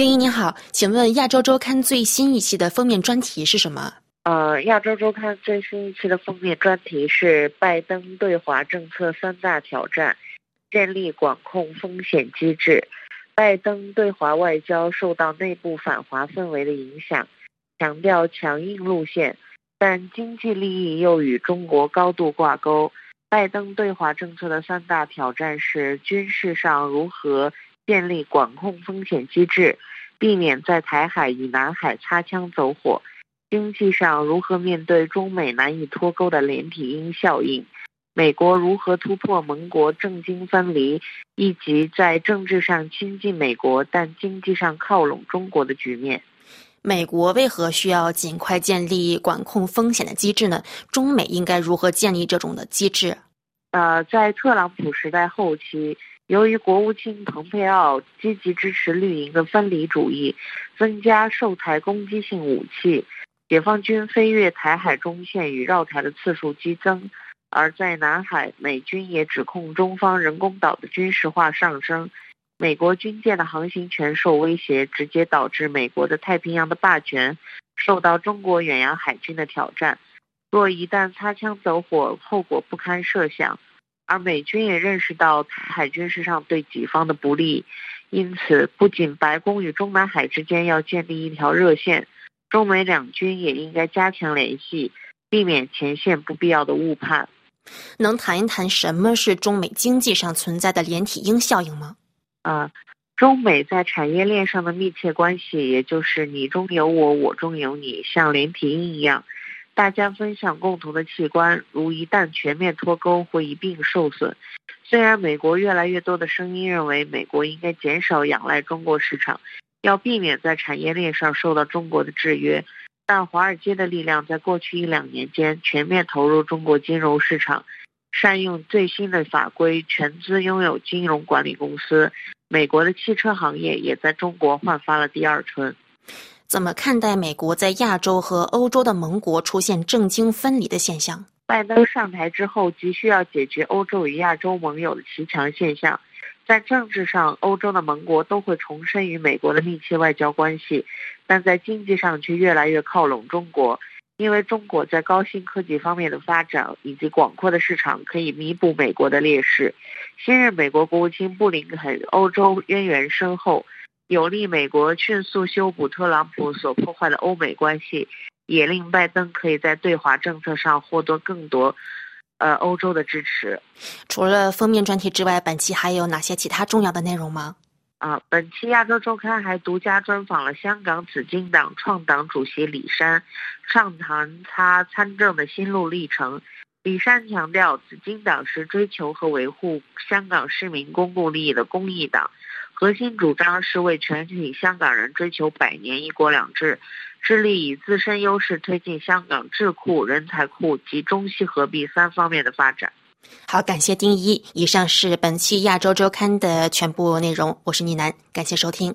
丁一你好，请问《亚洲周刊》最新一期的封面专题是什么？呃，《亚洲周刊》最新一期的封面专题是拜登对华政策三大挑战，建立管控风险机制。拜登对华外交受到内部反华氛围的影响，强调强硬路线，但经济利益又与中国高度挂钩。拜登对华政策的三大挑战是：军事上如何建立管控风险机制，避免在台海与南海擦枪走火；经济上如何面对中美难以脱钩的连体婴效应；美国如何突破盟国政经分离，以及在政治上亲近美国但经济上靠拢中国的局面。美国为何需要尽快建立管控风险的机制呢？中美应该如何建立这种的机制？呃，在特朗普时代后期，由于国务卿蓬佩奥积极支持绿营的分离主义，增加售台攻击性武器，解放军飞越台海中线与绕台的次数激增，而在南海，美军也指控中方人工岛的军事化上升。美国军舰的航行权受威胁，直接导致美国的太平洋的霸权受到中国远洋海军的挑战。若一旦擦枪走火，后果不堪设想。而美军也认识到海军事上对己方的不利，因此不仅白宫与中南海之间要建立一条热线，中美两军也应该加强联系，避免前线不必要的误判。能谈一谈什么是中美经济上存在的连体婴效应吗？啊，中美在产业链上的密切关系，也就是你中有我，我中有你，像连体婴一样，大家分享共同的器官，如一旦全面脱钩，会一并受损。虽然美国越来越多的声音认为，美国应该减少仰赖中国市场，要避免在产业链上受到中国的制约，但华尔街的力量在过去一两年间全面投入中国金融市场。善用最新的法规，全资拥有金融管理公司。美国的汽车行业也在中国焕发了第二春。怎么看待美国在亚洲和欧洲的盟国出现政经分离的现象？拜登上台之后，急需要解决欧洲与亚洲盟友的骑墙现象。在政治上，欧洲的盟国都会重申与美国的密切外交关系，但在经济上却越来越靠拢中国。因为中国在高新科技方面的发展以及广阔的市场，可以弥补美国的劣势。新任美国国务卿布林肯欧洲渊源深厚，有利美国迅速修补特朗普所破坏的欧美关系，也令拜登可以在对华政策上获得更多，呃，欧洲的支持。除了封面专题之外，本期还有哪些其他重要的内容吗？啊，本期《亚洲周刊》还独家专访了香港紫金党创党主席李山，畅谈他参政的心路历程。李山强调，紫金党是追求和维护香港市民公共利益的公益党，核心主张是为全体香港人追求百年一国两制，致力以自身优势推进香港智库、人才库及中西合璧三方面的发展。好，感谢丁一。以上是本期亚洲周刊的全部内容，我是倪楠，感谢收听。